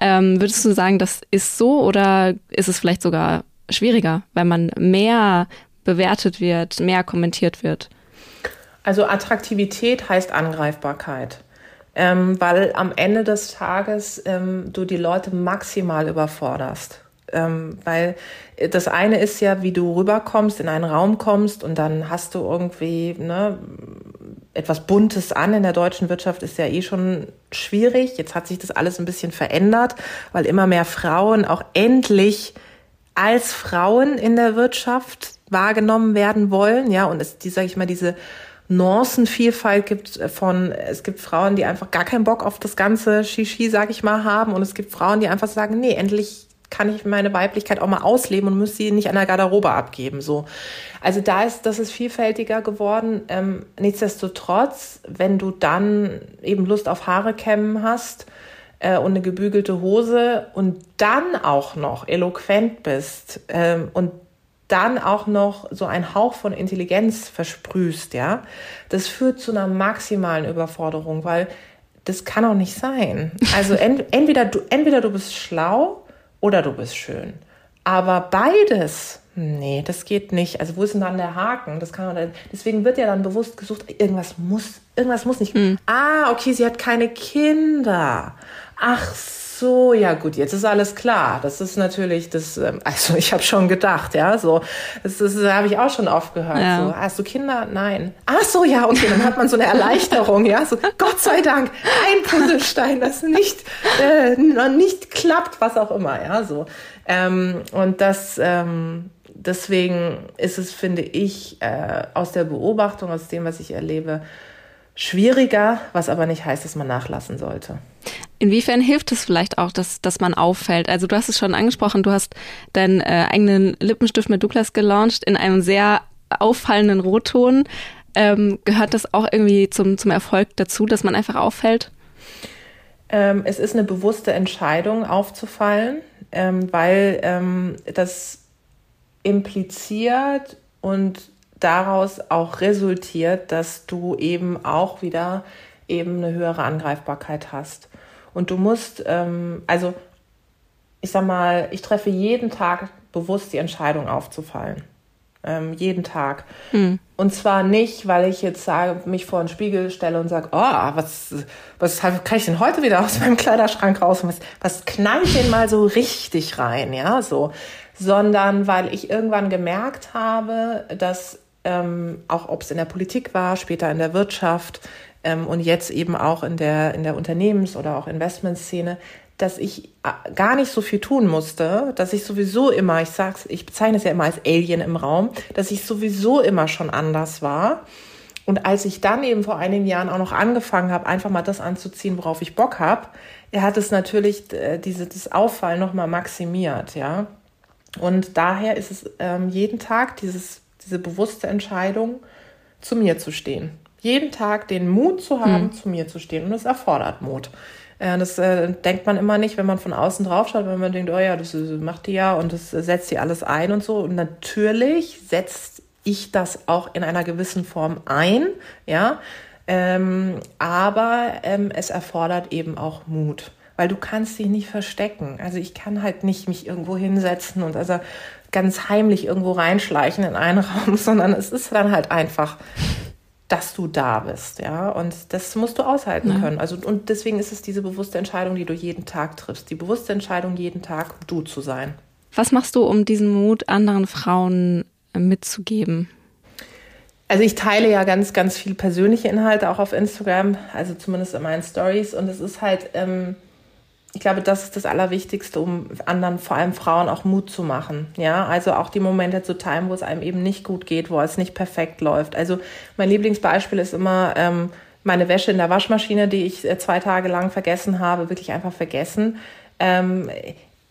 Ähm, würdest du sagen, das ist so oder ist es vielleicht sogar schwieriger, weil man mehr bewertet wird, mehr kommentiert wird? Also Attraktivität heißt Angreifbarkeit. Ähm, weil am Ende des Tages ähm, du die Leute maximal überforderst. Ähm, weil das eine ist ja, wie du rüberkommst, in einen Raum kommst und dann hast du irgendwie ne, etwas Buntes an. In der deutschen Wirtschaft ist ja eh schon schwierig. Jetzt hat sich das alles ein bisschen verändert, weil immer mehr Frauen auch endlich als Frauen in der Wirtschaft wahrgenommen werden wollen, ja, und es, die, sag ich mal, diese Nuancenvielfalt gibt von, es gibt Frauen, die einfach gar keinen Bock auf das ganze Shishi, sag ich mal, haben, und es gibt Frauen, die einfach sagen, nee, endlich kann ich meine Weiblichkeit auch mal ausleben und muss sie nicht an der Garderobe abgeben, so. Also da ist, das ist vielfältiger geworden. Ähm, nichtsdestotrotz, wenn du dann eben Lust auf Haare kämmen hast, äh, und eine gebügelte Hose und dann auch noch eloquent bist ähm, und dann auch noch so ein Hauch von Intelligenz versprühst, ja, das führt zu einer maximalen Überforderung, weil das kann auch nicht sein. Also (laughs) ent entweder du, entweder du bist schlau oder du bist schön. Aber beides, nee, das geht nicht. Also wo ist denn dann der Haken? Das kann man, deswegen wird ja dann bewusst gesucht, irgendwas muss, irgendwas muss nicht. Mhm. Ah, okay, sie hat keine Kinder. Ach so, ja gut, jetzt ist alles klar. Das ist natürlich das, ähm, (laughs) also ich habe schon gedacht, ja, so, das, das habe ich auch schon oft gehört. Ja. So, hast du Kinder? Nein. Ach so, ja, okay, dann hat man so eine Erleichterung, ja, so Gott sei Dank, ein Puzzlestein, das nicht äh, nicht klappt, was auch immer, ja, so. Ähm, und das ähm, deswegen ist es, finde ich, äh, aus der Beobachtung, aus dem, was ich erlebe, schwieriger, was aber nicht heißt, dass man nachlassen sollte. Inwiefern hilft es vielleicht auch, dass, dass man auffällt? Also du hast es schon angesprochen, du hast deinen äh, eigenen Lippenstift mit Douglas gelauncht in einem sehr auffallenden Rotton. Ähm, gehört das auch irgendwie zum, zum Erfolg dazu, dass man einfach auffällt? Ähm, es ist eine bewusste Entscheidung, aufzufallen, ähm, weil ähm, das impliziert und daraus auch resultiert, dass du eben auch wieder eben eine höhere Angreifbarkeit hast. Und du musst, ähm, also ich sag mal, ich treffe jeden Tag bewusst die Entscheidung aufzufallen. Ähm, jeden Tag. Hm. Und zwar nicht, weil ich jetzt sage, mich vor den Spiegel stelle und sage, oh, was, was kann ich denn heute wieder aus meinem Kleiderschrank raus? Was, was knallt denn mal so richtig rein? Ja, so. Sondern weil ich irgendwann gemerkt habe, dass ähm, auch ob es in der Politik war, später in der Wirtschaft, und jetzt eben auch in der, in der Unternehmens- oder auch Investmentszene, dass ich äh, gar nicht so viel tun musste, dass ich sowieso immer, ich sag's, ich bezeichne es ja immer als Alien im Raum, dass ich sowieso immer schon anders war. Und als ich dann eben vor einigen Jahren auch noch angefangen habe, einfach mal das anzuziehen, worauf ich Bock habe, er hat es natürlich äh, diese, das Auffallen nochmal maximiert, ja. Und daher ist es ähm, jeden Tag dieses, diese bewusste Entscheidung, zu mir zu stehen jeden Tag den Mut zu haben, hm. zu mir zu stehen. Und das erfordert Mut. Äh, das äh, denkt man immer nicht, wenn man von außen drauf schaut, wenn man denkt, oh ja, das macht die ja und das setzt die alles ein und so. Und natürlich setzt ich das auch in einer gewissen Form ein, ja. Ähm, aber ähm, es erfordert eben auch Mut, weil du kannst dich nicht verstecken. Also ich kann halt nicht mich irgendwo hinsetzen und also ganz heimlich irgendwo reinschleichen in einen (laughs) Raum, sondern es ist dann halt einfach dass du da bist, ja. Und das musst du aushalten ja. können. Also, und deswegen ist es diese bewusste Entscheidung, die du jeden Tag triffst. Die bewusste Entscheidung, jeden Tag du zu sein. Was machst du, um diesen Mut anderen Frauen äh, mitzugeben? Also ich teile ja ganz, ganz viel persönliche Inhalte auch auf Instagram, also zumindest in meinen Stories. Und es ist halt, ähm, ich glaube, das ist das Allerwichtigste, um anderen, vor allem Frauen, auch Mut zu machen. Ja, also auch die Momente zu teilen, wo es einem eben nicht gut geht, wo es nicht perfekt läuft. Also mein Lieblingsbeispiel ist immer ähm, meine Wäsche in der Waschmaschine, die ich äh, zwei Tage lang vergessen habe, wirklich einfach vergessen. Ähm,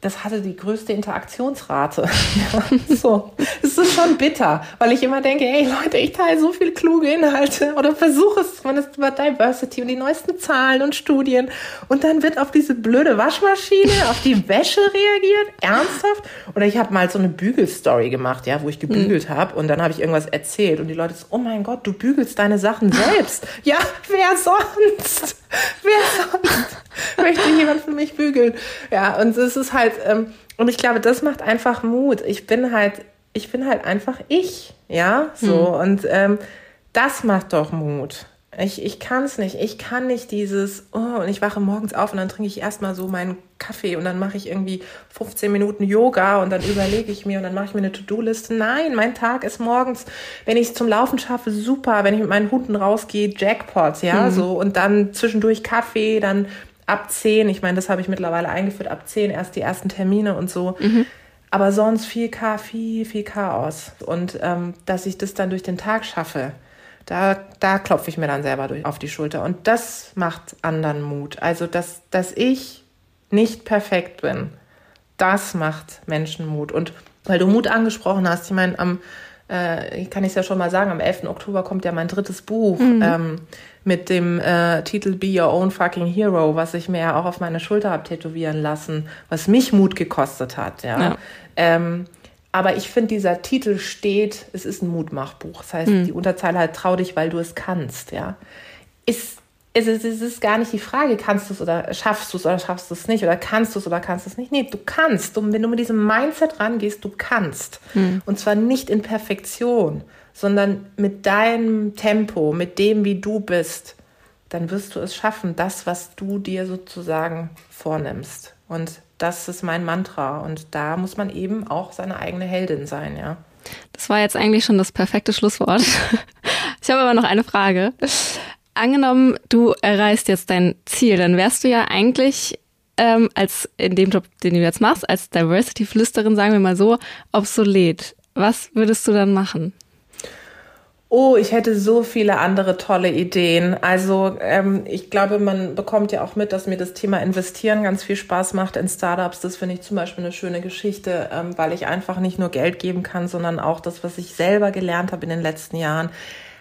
das hatte die größte Interaktionsrate. (laughs) so. Es ist schon bitter, weil ich immer denke, hey Leute, ich teile so viel kluge Inhalte oder versuche es zumindest über Diversity und die neuesten Zahlen und Studien und dann wird auf diese blöde Waschmaschine, auf die Wäsche reagiert, ernsthaft? Oder ich habe mal so eine Bügelstory gemacht, ja, wo ich gebügelt mhm. habe und dann habe ich irgendwas erzählt und die Leute so, oh mein Gott, du bügelst deine Sachen selbst. ja, wer sonst? Wer sonst möchte jemand für mich bügeln? Ja, und es ist halt, ähm, und ich glaube, das macht einfach Mut. Ich bin halt, ich bin halt einfach ich, ja, so. Hm. Und ähm, das macht doch Mut. Ich, ich kann es nicht. Ich kann nicht dieses, oh, und ich wache morgens auf und dann trinke ich erstmal so meinen Kaffee und dann mache ich irgendwie 15 Minuten Yoga und dann überlege ich mir und dann mache ich mir eine To-Do-Liste. Nein, mein Tag ist morgens, wenn ich es zum Laufen schaffe, super. Wenn ich mit meinen Hunden rausgehe, Jackpots, ja, mhm. so. Und dann zwischendurch Kaffee, dann ab 10, ich meine, das habe ich mittlerweile eingeführt, ab 10 erst die ersten Termine und so. Mhm. Aber sonst viel viel, viel Chaos. Und ähm, dass ich das dann durch den Tag schaffe, da, da klopfe ich mir dann selber durch, auf die Schulter. Und das macht anderen Mut. Also, dass, dass ich nicht perfekt bin, das macht Menschen Mut. Und weil du Mut angesprochen hast, ich meine, am, äh, kann ich es ja schon mal sagen, am 11. Oktober kommt ja mein drittes Buch mhm. ähm, mit dem äh, Titel Be Your Own Fucking Hero, was ich mir ja auch auf meine Schulter habe tätowieren lassen, was mich Mut gekostet hat. Ja. ja. Ähm, aber ich finde, dieser Titel steht, es ist ein Mutmachbuch. Das heißt, mhm. die Unterzeile halt trau dich, weil du es kannst, ja. Ist es ist, es ist gar nicht die Frage, kannst du es oder schaffst du es oder schaffst du es nicht oder kannst du es oder kannst du es nicht. Nee, du kannst. Und wenn du mit diesem Mindset rangehst, du kannst. Mhm. Und zwar nicht in Perfektion, sondern mit deinem Tempo, mit dem, wie du bist, dann wirst du es schaffen, das, was du dir sozusagen vornimmst. Und das ist mein Mantra. Und da muss man eben auch seine eigene Heldin sein, ja. Das war jetzt eigentlich schon das perfekte Schlusswort. (laughs) Ich habe aber noch eine Frage angenommen, du erreichst jetzt dein Ziel, dann wärst du ja eigentlich ähm, als in dem Job, den du jetzt machst, als Diversity-Flüsterin, sagen wir mal so, obsolet. Was würdest du dann machen? Oh, ich hätte so viele andere tolle Ideen. Also ähm, ich glaube, man bekommt ja auch mit, dass mir das Thema Investieren ganz viel Spaß macht in Startups. Das finde ich zum Beispiel eine schöne Geschichte, ähm, weil ich einfach nicht nur Geld geben kann, sondern auch das, was ich selber gelernt habe in den letzten Jahren,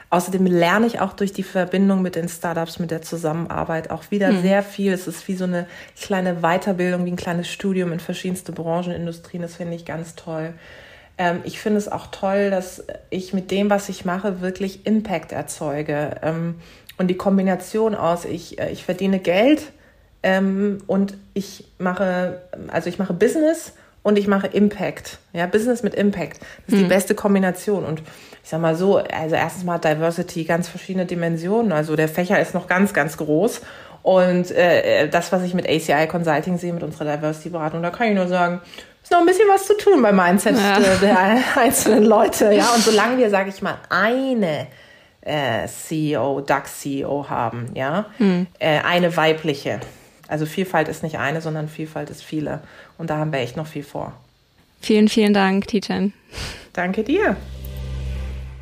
Außerdem lerne ich auch durch die Verbindung mit den Startups, mit der Zusammenarbeit auch wieder mhm. sehr viel. Es ist wie so eine kleine Weiterbildung, wie ein kleines Studium in verschiedenste Branchen, Industrien. Das finde ich ganz toll. Ähm, ich finde es auch toll, dass ich mit dem, was ich mache, wirklich Impact erzeuge. Ähm, und die Kombination aus, ich, äh, ich verdiene Geld ähm, und ich mache, also ich mache Business und ich mache Impact. Ja, Business mit Impact. Das ist mhm. die beste Kombination. Und ich sag mal so, also erstens mal Diversity ganz verschiedene Dimensionen. Also der Fächer ist noch ganz, ganz groß. Und äh, das, was ich mit ACI Consulting sehe, mit unserer Diversity-Beratung, da kann ich nur sagen, ist noch ein bisschen was zu tun beim Mindset ja. der einzelnen Leute. Ja, und solange wir, sage ich mal, eine äh, CEO, DAX-CEO haben, ja, hm. äh, eine weibliche, also Vielfalt ist nicht eine, sondern Vielfalt ist viele. Und da haben wir echt noch viel vor. Vielen, vielen Dank, Tijan. Danke dir.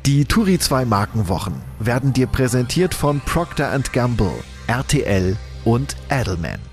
Die Turi 2 Markenwochen werden dir präsentiert von Procter Gamble, RTL und Edelman.